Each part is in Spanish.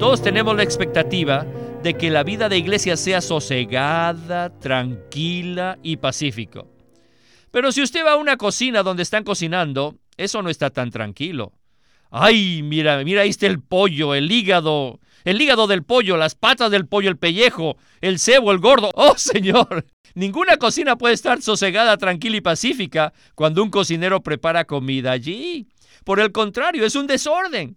Todos tenemos la expectativa de que la vida de iglesia sea sosegada, tranquila y pacífico. Pero si usted va a una cocina donde están cocinando, eso no está tan tranquilo. Ay, mira, mira, ahí está el pollo, el hígado, el hígado del pollo, las patas del pollo, el pellejo, el cebo, el gordo. ¡Oh, señor! Ninguna cocina puede estar sosegada, tranquila y pacífica cuando un cocinero prepara comida allí. Por el contrario, es un desorden.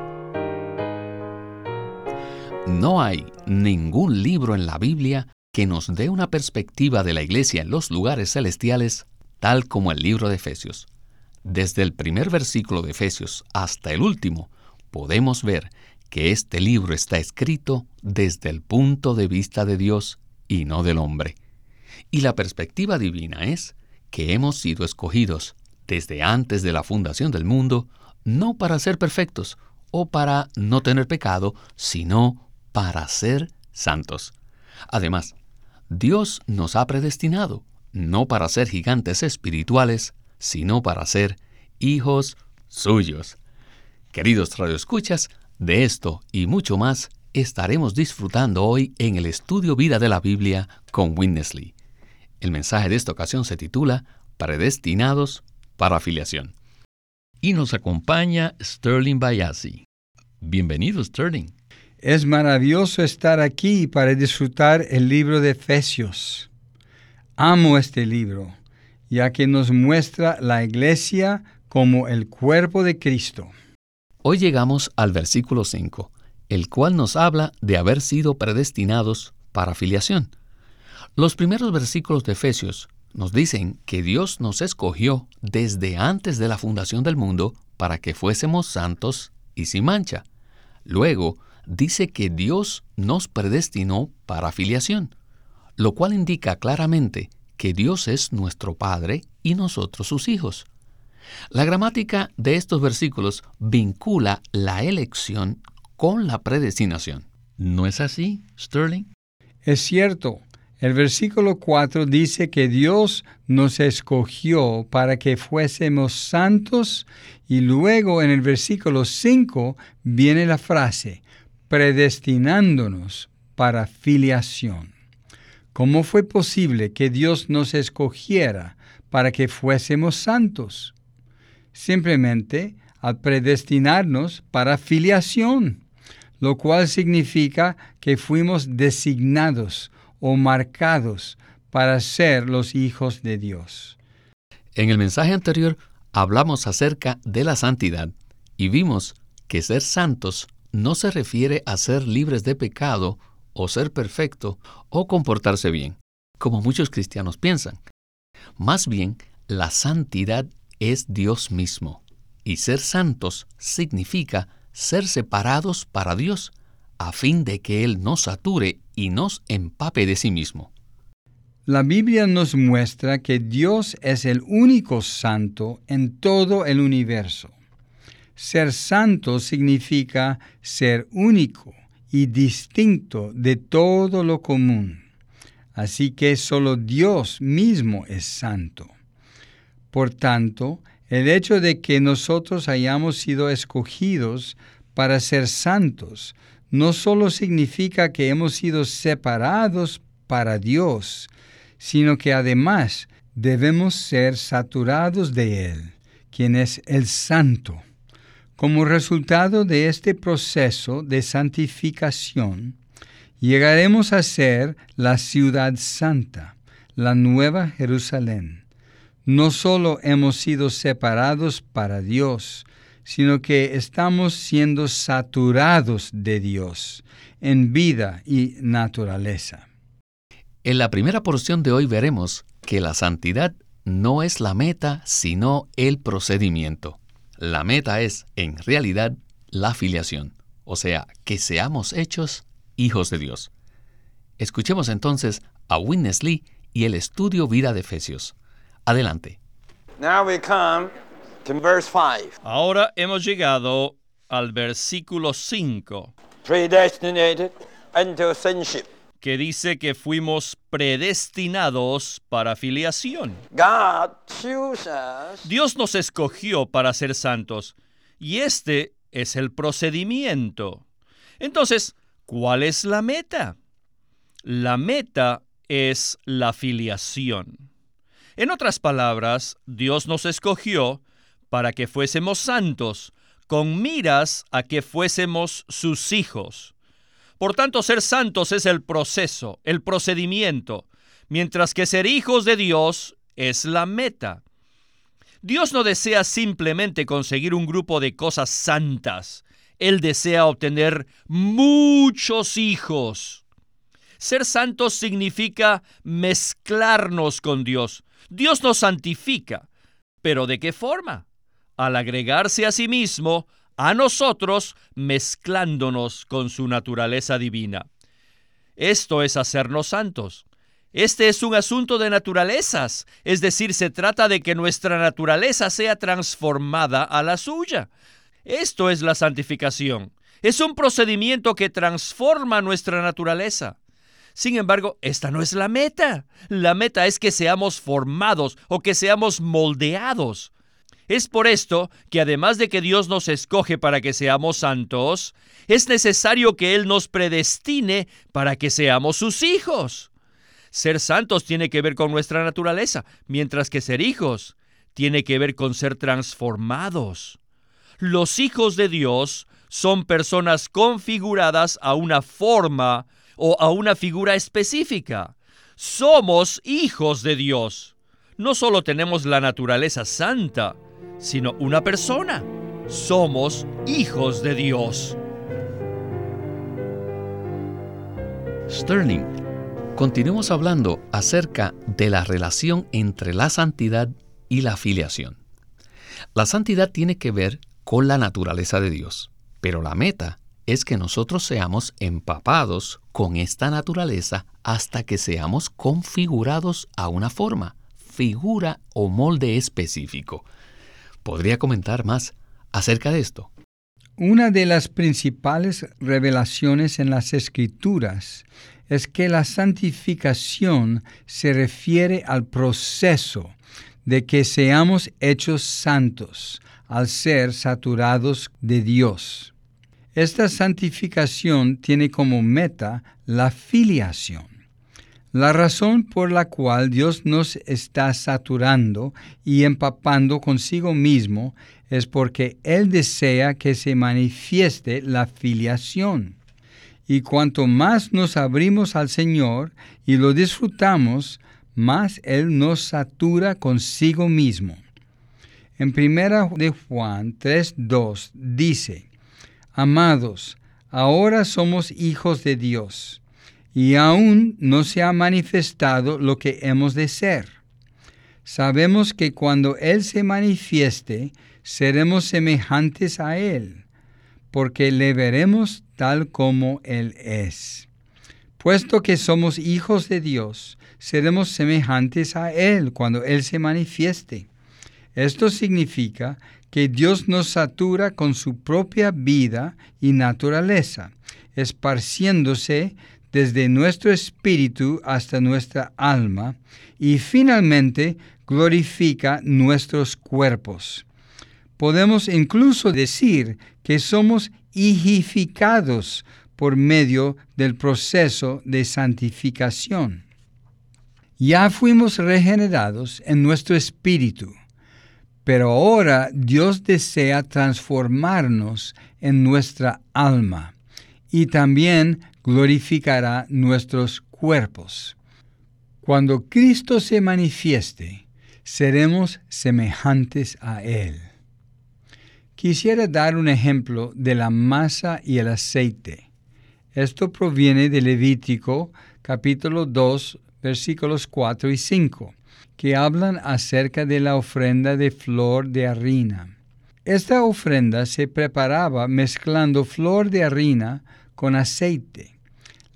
No hay ningún libro en la Biblia que nos dé una perspectiva de la iglesia en los lugares celestiales tal como el libro de Efesios. Desde el primer versículo de Efesios hasta el último, podemos ver que este libro está escrito desde el punto de vista de Dios y no del hombre. Y la perspectiva divina es que hemos sido escogidos desde antes de la fundación del mundo, no para ser perfectos o para no tener pecado, sino para ser santos. Además, Dios nos ha predestinado, no para ser gigantes espirituales, sino para ser hijos suyos. Queridos radioescuchas, de esto y mucho más estaremos disfrutando hoy en el estudio Vida de la Biblia con Winnesley. El mensaje de esta ocasión se titula Predestinados para afiliación. Y nos acompaña Sterling Bayasi. Bienvenido, Sterling. Es maravilloso estar aquí para disfrutar el libro de Efesios. Amo este libro, ya que nos muestra la iglesia como el cuerpo de Cristo. Hoy llegamos al versículo 5, el cual nos habla de haber sido predestinados para afiliación. Los primeros versículos de Efesios nos dicen que Dios nos escogió desde antes de la fundación del mundo para que fuésemos santos y sin mancha. Luego, dice que Dios nos predestinó para afiliación, lo cual indica claramente que Dios es nuestro Padre y nosotros sus hijos. La gramática de estos versículos vincula la elección con la predestinación. ¿No es así, Sterling? Es cierto. El versículo 4 dice que Dios nos escogió para que fuésemos santos y luego en el versículo 5 viene la frase, predestinándonos para filiación. ¿Cómo fue posible que Dios nos escogiera para que fuésemos santos? Simplemente al predestinarnos para filiación, lo cual significa que fuimos designados o marcados para ser los hijos de Dios. En el mensaje anterior hablamos acerca de la santidad y vimos que ser santos no se refiere a ser libres de pecado o ser perfecto o comportarse bien, como muchos cristianos piensan. Más bien, la santidad es Dios mismo, y ser santos significa ser separados para Dios, a fin de que Él nos sature y nos empape de sí mismo. La Biblia nos muestra que Dios es el único santo en todo el universo. Ser santo significa ser único y distinto de todo lo común. Así que solo Dios mismo es santo. Por tanto, el hecho de que nosotros hayamos sido escogidos para ser santos no solo significa que hemos sido separados para Dios, sino que además debemos ser saturados de Él, quien es el santo. Como resultado de este proceso de santificación, llegaremos a ser la ciudad santa, la nueva Jerusalén. No solo hemos sido separados para Dios, sino que estamos siendo saturados de Dios en vida y naturaleza. En la primera porción de hoy veremos que la santidad no es la meta, sino el procedimiento. La meta es, en realidad, la filiación, o sea, que seamos hechos hijos de Dios. Escuchemos entonces a Witness Lee y el estudio vida de Efesios. Adelante. Ahora hemos llegado al versículo 5, que dice que fuimos predestinados para filiación. Dios nos escogió para ser santos, y este es el procedimiento. Entonces, ¿cuál es la meta? La meta es la filiación. En otras palabras, Dios nos escogió para que fuésemos santos, con miras a que fuésemos sus hijos. Por tanto, ser santos es el proceso, el procedimiento, mientras que ser hijos de Dios es la meta. Dios no desea simplemente conseguir un grupo de cosas santas, Él desea obtener muchos hijos. Ser santos significa mezclarnos con Dios. Dios nos santifica. ¿Pero de qué forma? Al agregarse a sí mismo a nosotros, mezclándonos con su naturaleza divina. Esto es hacernos santos. Este es un asunto de naturalezas, es decir, se trata de que nuestra naturaleza sea transformada a la suya. Esto es la santificación. Es un procedimiento que transforma nuestra naturaleza. Sin embargo, esta no es la meta. La meta es que seamos formados o que seamos moldeados. Es por esto que además de que Dios nos escoge para que seamos santos, es necesario que Él nos predestine para que seamos sus hijos. Ser santos tiene que ver con nuestra naturaleza, mientras que ser hijos tiene que ver con ser transformados. Los hijos de Dios son personas configuradas a una forma o a una figura específica. Somos hijos de Dios. No solo tenemos la naturaleza santa, sino una persona. Somos hijos de Dios. Sterling Continuemos hablando acerca de la relación entre la santidad y la filiación. La santidad tiene que ver con la naturaleza de Dios, pero la meta es que nosotros seamos empapados con esta naturaleza hasta que seamos configurados a una forma, figura o molde específico. ¿Podría comentar más acerca de esto? Una de las principales revelaciones en las escrituras es que la santificación se refiere al proceso de que seamos hechos santos al ser saturados de Dios. Esta santificación tiene como meta la filiación. La razón por la cual Dios nos está saturando y empapando consigo mismo es porque Él desea que se manifieste la filiación. Y cuanto más nos abrimos al Señor y lo disfrutamos, más Él nos satura consigo mismo. En primera de Juan 3:2 dice, Amados, ahora somos hijos de Dios, y aún no se ha manifestado lo que hemos de ser. Sabemos que cuando Él se manifieste, seremos semejantes a Él, porque le veremos tal como Él es. Puesto que somos hijos de Dios, seremos semejantes a Él cuando Él se manifieste. Esto significa que Dios nos satura con su propia vida y naturaleza, esparciéndose desde nuestro espíritu hasta nuestra alma y finalmente glorifica nuestros cuerpos. Podemos incluso decir que somos higificados por medio del proceso de santificación. Ya fuimos regenerados en nuestro espíritu, pero ahora Dios desea transformarnos en nuestra alma y también glorificará nuestros cuerpos. Cuando Cristo se manifieste, seremos semejantes a Él. Quisiera dar un ejemplo de la masa y el aceite. Esto proviene de Levítico capítulo 2 versículos 4 y 5, que hablan acerca de la ofrenda de flor de harina. Esta ofrenda se preparaba mezclando flor de harina con aceite.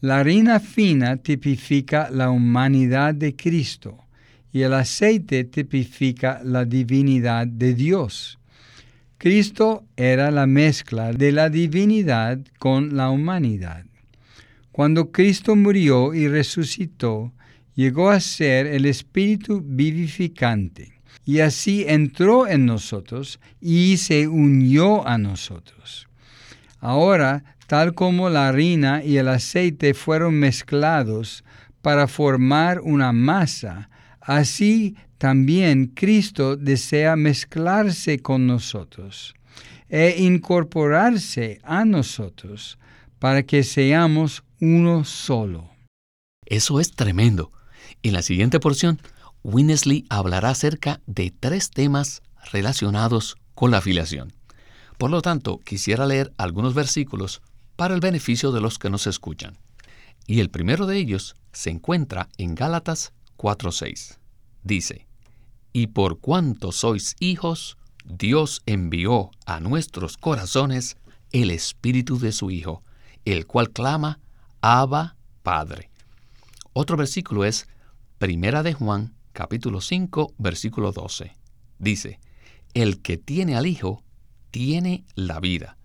La harina fina tipifica la humanidad de Cristo y el aceite tipifica la divinidad de Dios. Cristo era la mezcla de la divinidad con la humanidad. Cuando Cristo murió y resucitó, llegó a ser el Espíritu vivificante y así entró en nosotros y se unió a nosotros. Ahora, tal como la harina y el aceite fueron mezclados para formar una masa, así también Cristo desea mezclarse con nosotros e incorporarse a nosotros para que seamos uno solo. Eso es tremendo. En la siguiente porción Winnesley hablará acerca de tres temas relacionados con la afiliación. Por lo tanto, quisiera leer algunos versículos para el beneficio de los que nos escuchan. Y el primero de ellos se encuentra en Gálatas 4:6. Dice, Y por cuanto sois hijos, Dios envió a nuestros corazones el espíritu de su Hijo, el cual clama, Abba, Padre. Otro versículo es Primera de Juan capítulo 5, versículo 12. Dice, el que tiene al Hijo, tiene la vida.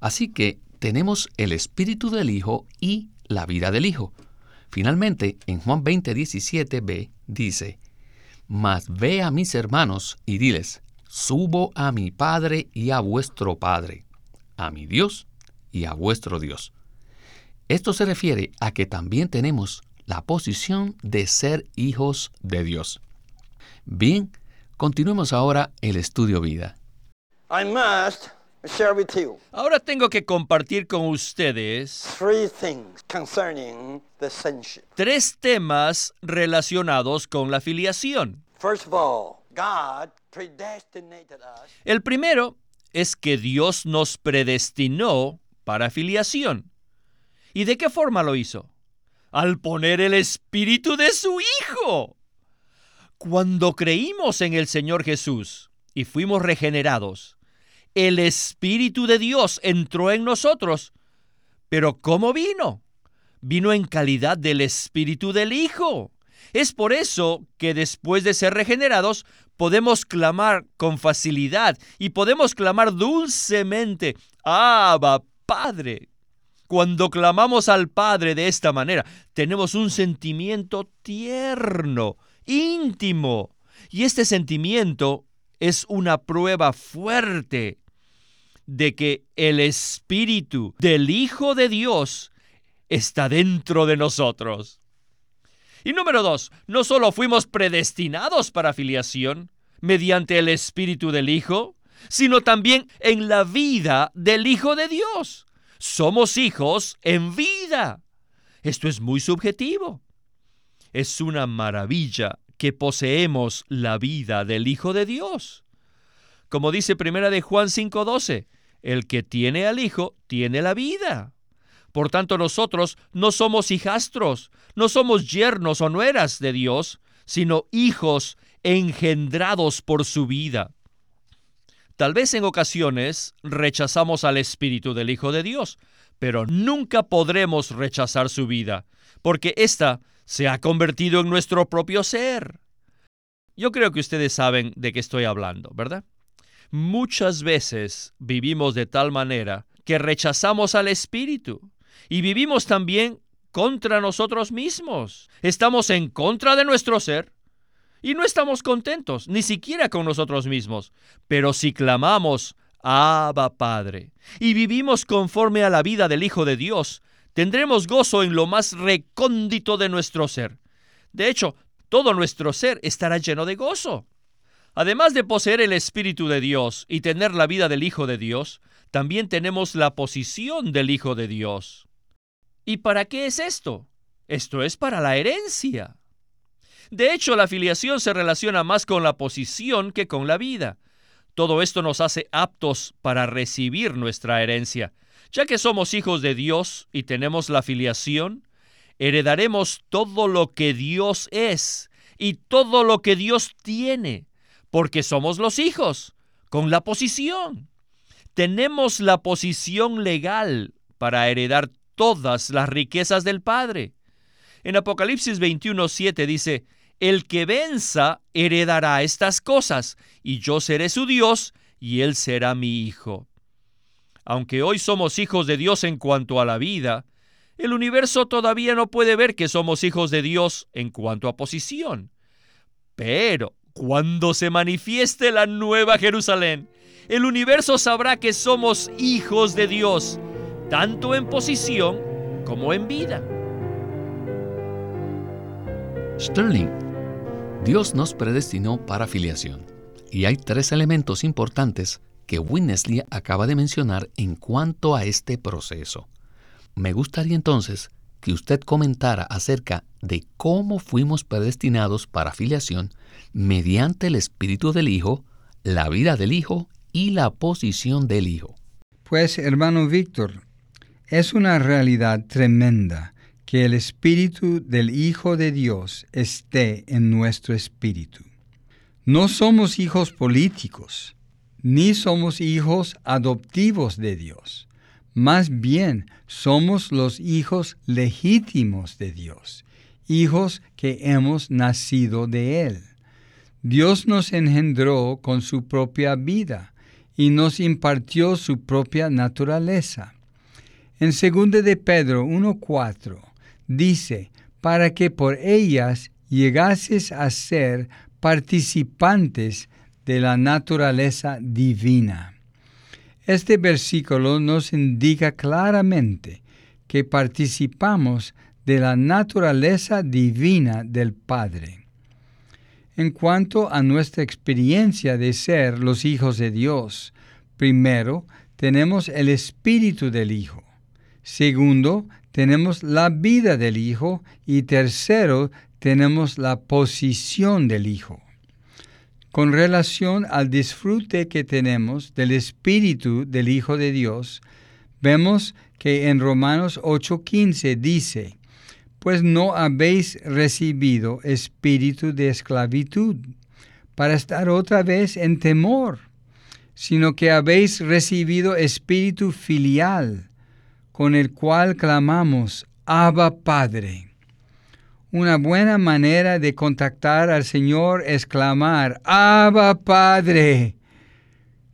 Así que tenemos el Espíritu del Hijo y la vida del Hijo. Finalmente, en Juan 20, 17b, dice, Mas ve a mis hermanos y diles, subo a mi Padre y a vuestro Padre, a mi Dios y a vuestro Dios. Esto se refiere a que también tenemos la posición de ser hijos de Dios. Bien, continuemos ahora el estudio vida. Ahora tengo que compartir con ustedes tres temas relacionados con la filiación. El primero es que Dios nos predestinó para filiación. ¿Y de qué forma lo hizo? al poner el espíritu de su Hijo. Cuando creímos en el Señor Jesús y fuimos regenerados, el Espíritu de Dios entró en nosotros. Pero ¿cómo vino? Vino en calidad del Espíritu del Hijo. Es por eso que después de ser regenerados podemos clamar con facilidad y podemos clamar dulcemente, Abba, Padre. Cuando clamamos al Padre de esta manera, tenemos un sentimiento tierno, íntimo. Y este sentimiento es una prueba fuerte de que el Espíritu del Hijo de Dios está dentro de nosotros. Y número dos, no solo fuimos predestinados para filiación mediante el Espíritu del Hijo, sino también en la vida del Hijo de Dios somos hijos en vida. Esto es muy subjetivo. Es una maravilla que poseemos la vida del Hijo de Dios. Como dice Primera de Juan 5:12, el que tiene al Hijo tiene la vida. Por tanto, nosotros no somos hijastros, no somos yernos o nueras de Dios, sino hijos engendrados por su vida. Tal vez en ocasiones rechazamos al Espíritu del Hijo de Dios, pero nunca podremos rechazar su vida, porque ésta se ha convertido en nuestro propio ser. Yo creo que ustedes saben de qué estoy hablando, ¿verdad? Muchas veces vivimos de tal manera que rechazamos al Espíritu y vivimos también contra nosotros mismos. Estamos en contra de nuestro ser y no estamos contentos, ni siquiera con nosotros mismos. Pero si clamamos, Abba Padre, y vivimos conforme a la vida del Hijo de Dios, tendremos gozo en lo más recóndito de nuestro ser. De hecho, todo nuestro ser estará lleno de gozo. Además de poseer el Espíritu de Dios y tener la vida del Hijo de Dios, también tenemos la posición del Hijo de Dios. ¿Y para qué es esto? Esto es para la herencia. De hecho, la filiación se relaciona más con la posición que con la vida. Todo esto nos hace aptos para recibir nuestra herencia. Ya que somos hijos de Dios y tenemos la filiación, heredaremos todo lo que Dios es y todo lo que Dios tiene, porque somos los hijos, con la posición. Tenemos la posición legal para heredar todas las riquezas del Padre. En Apocalipsis 21:7 dice, El que venza heredará estas cosas, y yo seré su Dios, y él será mi hijo. Aunque hoy somos hijos de Dios en cuanto a la vida, el universo todavía no puede ver que somos hijos de Dios en cuanto a posición. Pero cuando se manifieste la nueva Jerusalén, el universo sabrá que somos hijos de Dios, tanto en posición como en vida. Sterling, Dios nos predestinó para filiación, y hay tres elementos importantes que Winnesley acaba de mencionar en cuanto a este proceso. Me gustaría entonces que usted comentara acerca de cómo fuimos predestinados para filiación mediante el Espíritu del Hijo, la vida del Hijo y la posición del Hijo. Pues, hermano Víctor, es una realidad tremenda que el Espíritu del Hijo de Dios esté en nuestro espíritu. No somos hijos políticos, ni somos hijos adoptivos de Dios. Más bien, somos los hijos legítimos de Dios, hijos que hemos nacido de Él. Dios nos engendró con su propia vida y nos impartió su propia naturaleza. En 2 de Pedro 1.4 dice, para que por ellas llegases a ser participantes de la naturaleza divina. Este versículo nos indica claramente que participamos de la naturaleza divina del Padre. En cuanto a nuestra experiencia de ser los hijos de Dios, primero tenemos el espíritu del Hijo. Segundo, tenemos la vida del Hijo. Y tercero, tenemos la posición del Hijo. Con relación al disfrute que tenemos del Espíritu del Hijo de Dios, vemos que en Romanos 8:15 dice, pues no habéis recibido espíritu de esclavitud para estar otra vez en temor, sino que habéis recibido espíritu filial, con el cual clamamos, Abba Padre. Una buena manera de contactar al Señor es clamar, Abba Padre.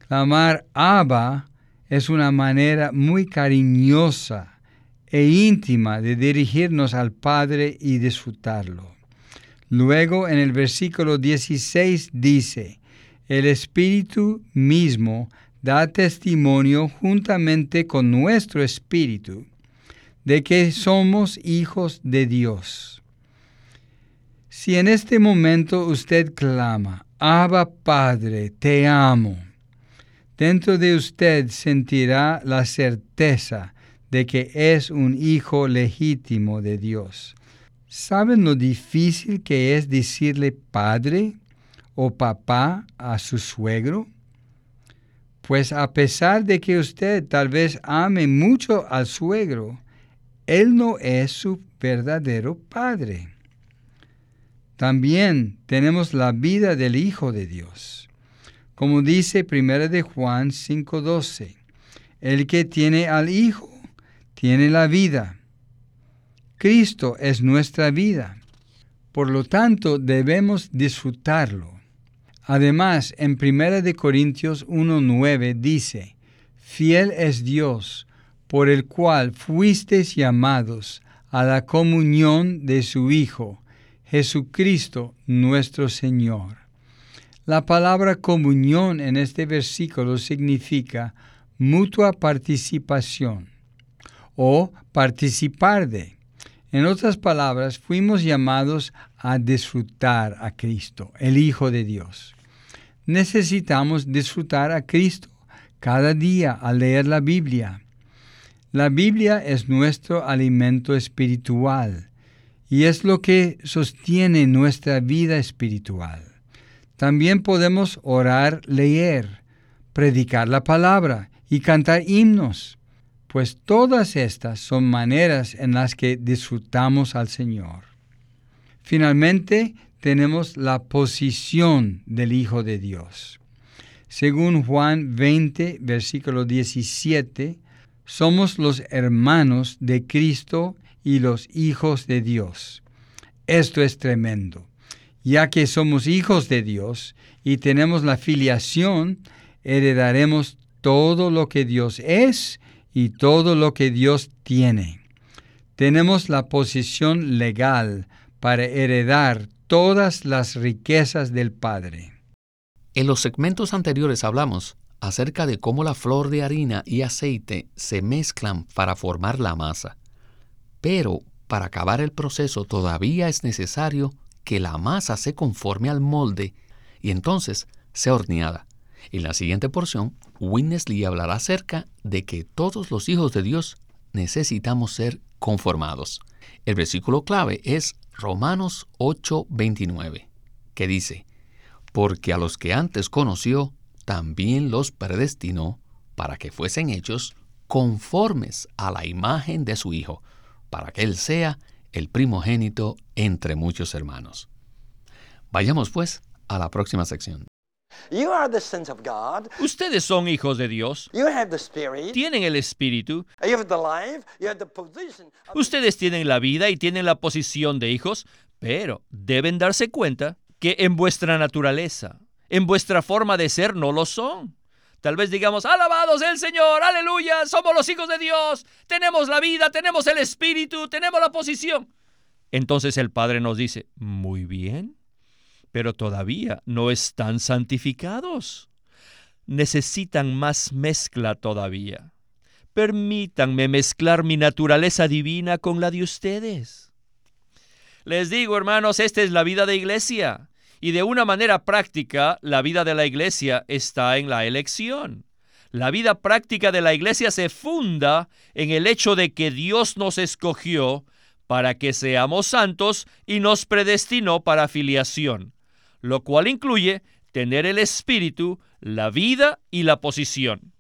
Clamar Abba es una manera muy cariñosa e íntima de dirigirnos al Padre y disfrutarlo. Luego en el versículo 16 dice, el Espíritu mismo da testimonio juntamente con nuestro Espíritu de que somos hijos de Dios. Si en este momento usted clama, Abba Padre, te amo, dentro de usted sentirá la certeza de que es un hijo legítimo de Dios. ¿Saben lo difícil que es decirle padre o papá a su suegro? Pues a pesar de que usted tal vez ame mucho al suegro, él no es su verdadero padre. También tenemos la vida del Hijo de Dios. Como dice 1 de Juan 5:12, el que tiene al Hijo tiene la vida. Cristo es nuestra vida. Por lo tanto, debemos disfrutarlo. Además, en 1 Corintios 1.9 dice, Fiel es Dios, por el cual fuisteis llamados a la comunión de su Hijo, Jesucristo nuestro Señor. La palabra comunión en este versículo significa mutua participación o participar de. En otras palabras, fuimos llamados a disfrutar a Cristo, el Hijo de Dios. Necesitamos disfrutar a Cristo cada día al leer la Biblia. La Biblia es nuestro alimento espiritual y es lo que sostiene nuestra vida espiritual. También podemos orar, leer, predicar la palabra y cantar himnos pues todas estas son maneras en las que disfrutamos al Señor. Finalmente, tenemos la posición del Hijo de Dios. Según Juan 20, versículo 17, somos los hermanos de Cristo y los hijos de Dios. Esto es tremendo. Ya que somos hijos de Dios y tenemos la filiación, heredaremos todo lo que Dios es y todo lo que Dios tiene. Tenemos la posición legal para heredar todas las riquezas del Padre. En los segmentos anteriores hablamos acerca de cómo la flor de harina y aceite se mezclan para formar la masa. Pero para acabar el proceso todavía es necesario que la masa se conforme al molde y entonces sea horneada. En la siguiente porción, Winnesley hablará acerca de que todos los hijos de Dios necesitamos ser conformados. El versículo clave es Romanos 8:29, que dice, porque a los que antes conoció, también los predestinó para que fuesen hechos conformes a la imagen de su Hijo para que Él sea el primogénito entre muchos hermanos. Vayamos pues a la próxima sección. Ustedes son hijos de Dios. Tienen el Espíritu. Ustedes tienen la vida y tienen la posición de hijos, pero deben darse cuenta que en vuestra naturaleza, en vuestra forma de ser, no lo son. Tal vez digamos, alabados el Señor, aleluya, somos los hijos de Dios, tenemos la vida, tenemos el Espíritu, tenemos la posición. Entonces el Padre nos dice, muy bien, pero todavía no están santificados. Necesitan más mezcla todavía. Permítanme mezclar mi naturaleza divina con la de ustedes. Les digo, hermanos, esta es la vida de iglesia. Y de una manera práctica, la vida de la iglesia está en la elección. La vida práctica de la iglesia se funda en el hecho de que Dios nos escogió para que seamos santos y nos predestinó para filiación, lo cual incluye tener el espíritu, la vida y la posición.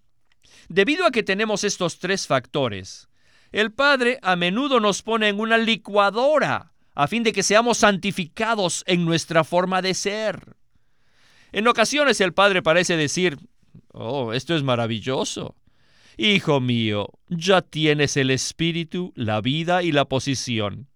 Debido a que tenemos estos tres factores, el Padre a menudo nos pone en una licuadora a fin de que seamos santificados en nuestra forma de ser. En ocasiones el Padre parece decir, oh, esto es maravilloso. Hijo mío, ya tienes el espíritu, la vida y la posición.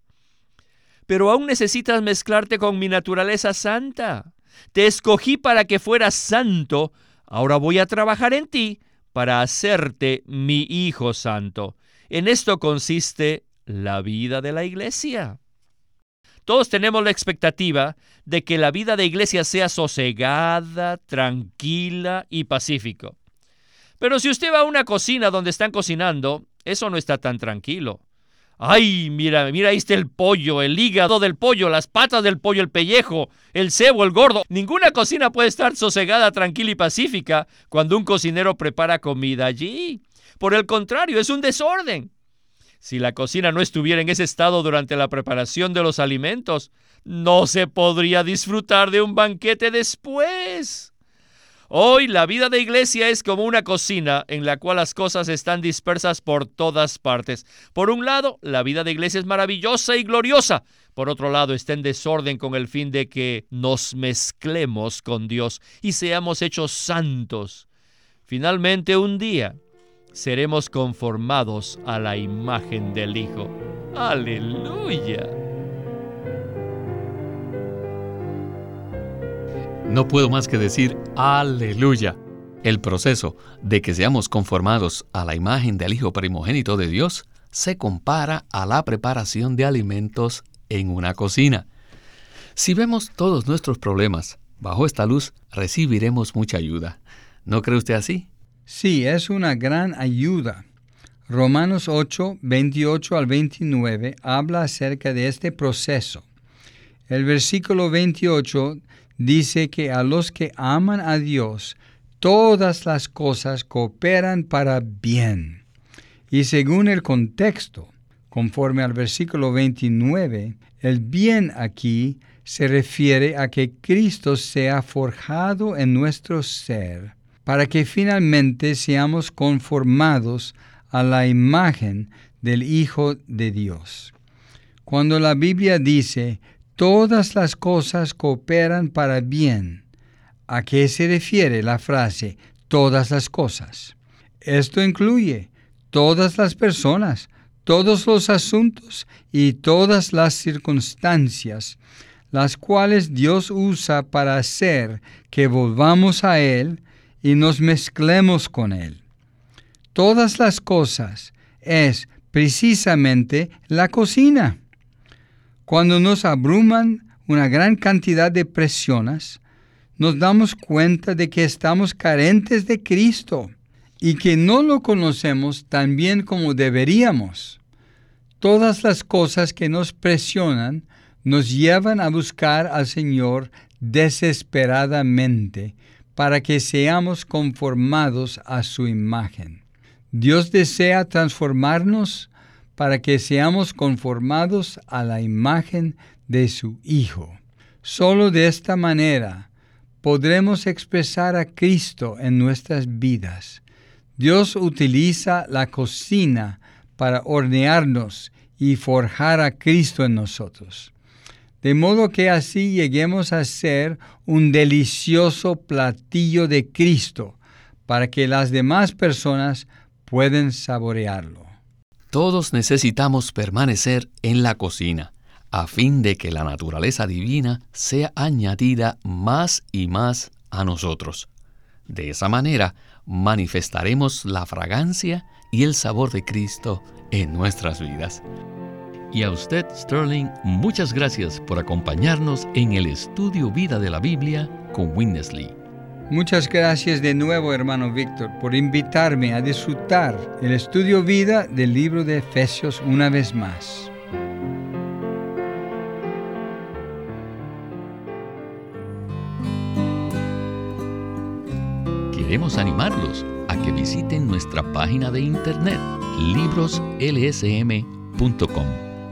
Pero aún necesitas mezclarte con mi naturaleza santa. Te escogí para que fueras santo, ahora voy a trabajar en ti para hacerte mi Hijo Santo. En esto consiste la vida de la iglesia. Todos tenemos la expectativa de que la vida de iglesia sea sosegada, tranquila y pacífico. Pero si usted va a una cocina donde están cocinando, eso no está tan tranquilo. Ay, mira, mira, ahí está el pollo, el hígado del pollo, las patas del pollo, el pellejo, el cebo, el gordo. Ninguna cocina puede estar sosegada, tranquila y pacífica cuando un cocinero prepara comida allí. Por el contrario, es un desorden. Si la cocina no estuviera en ese estado durante la preparación de los alimentos, no se podría disfrutar de un banquete después. Hoy la vida de iglesia es como una cocina en la cual las cosas están dispersas por todas partes. Por un lado, la vida de iglesia es maravillosa y gloriosa. Por otro lado, está en desorden con el fin de que nos mezclemos con Dios y seamos hechos santos. Finalmente, un día, seremos conformados a la imagen del Hijo. Aleluya. No puedo más que decir aleluya. El proceso de que seamos conformados a la imagen del Hijo primogénito de Dios se compara a la preparación de alimentos en una cocina. Si vemos todos nuestros problemas bajo esta luz, recibiremos mucha ayuda. ¿No cree usted así? Sí, es una gran ayuda. Romanos 8, 28 al 29 habla acerca de este proceso. El versículo 28 dice que a los que aman a Dios, todas las cosas cooperan para bien. Y según el contexto, conforme al versículo 29, el bien aquí se refiere a que Cristo sea forjado en nuestro ser para que finalmente seamos conformados a la imagen del Hijo de Dios. Cuando la Biblia dice, todas las cosas cooperan para bien, a qué se refiere la frase todas las cosas. Esto incluye todas las personas, todos los asuntos y todas las circunstancias, las cuales Dios usa para hacer que volvamos a Él y nos mezclemos con Él. Todas las cosas es precisamente la cocina. Cuando nos abruman una gran cantidad de presiones, nos damos cuenta de que estamos carentes de Cristo y que no lo conocemos tan bien como deberíamos. Todas las cosas que nos presionan nos llevan a buscar al Señor desesperadamente para que seamos conformados a su imagen. Dios desea transformarnos para que seamos conformados a la imagen de su Hijo. Solo de esta manera podremos expresar a Cristo en nuestras vidas. Dios utiliza la cocina para hornearnos y forjar a Cristo en nosotros. De modo que así lleguemos a ser un delicioso platillo de Cristo para que las demás personas puedan saborearlo. Todos necesitamos permanecer en la cocina a fin de que la naturaleza divina sea añadida más y más a nosotros. De esa manera manifestaremos la fragancia y el sabor de Cristo en nuestras vidas. Y a usted, Sterling, muchas gracias por acompañarnos en el estudio Vida de la Biblia con Winnesley. Muchas gracias de nuevo, hermano Víctor, por invitarme a disfrutar el estudio vida del libro de Efesios una vez más. Queremos animarlos a que visiten nuestra página de internet libroslsm.com.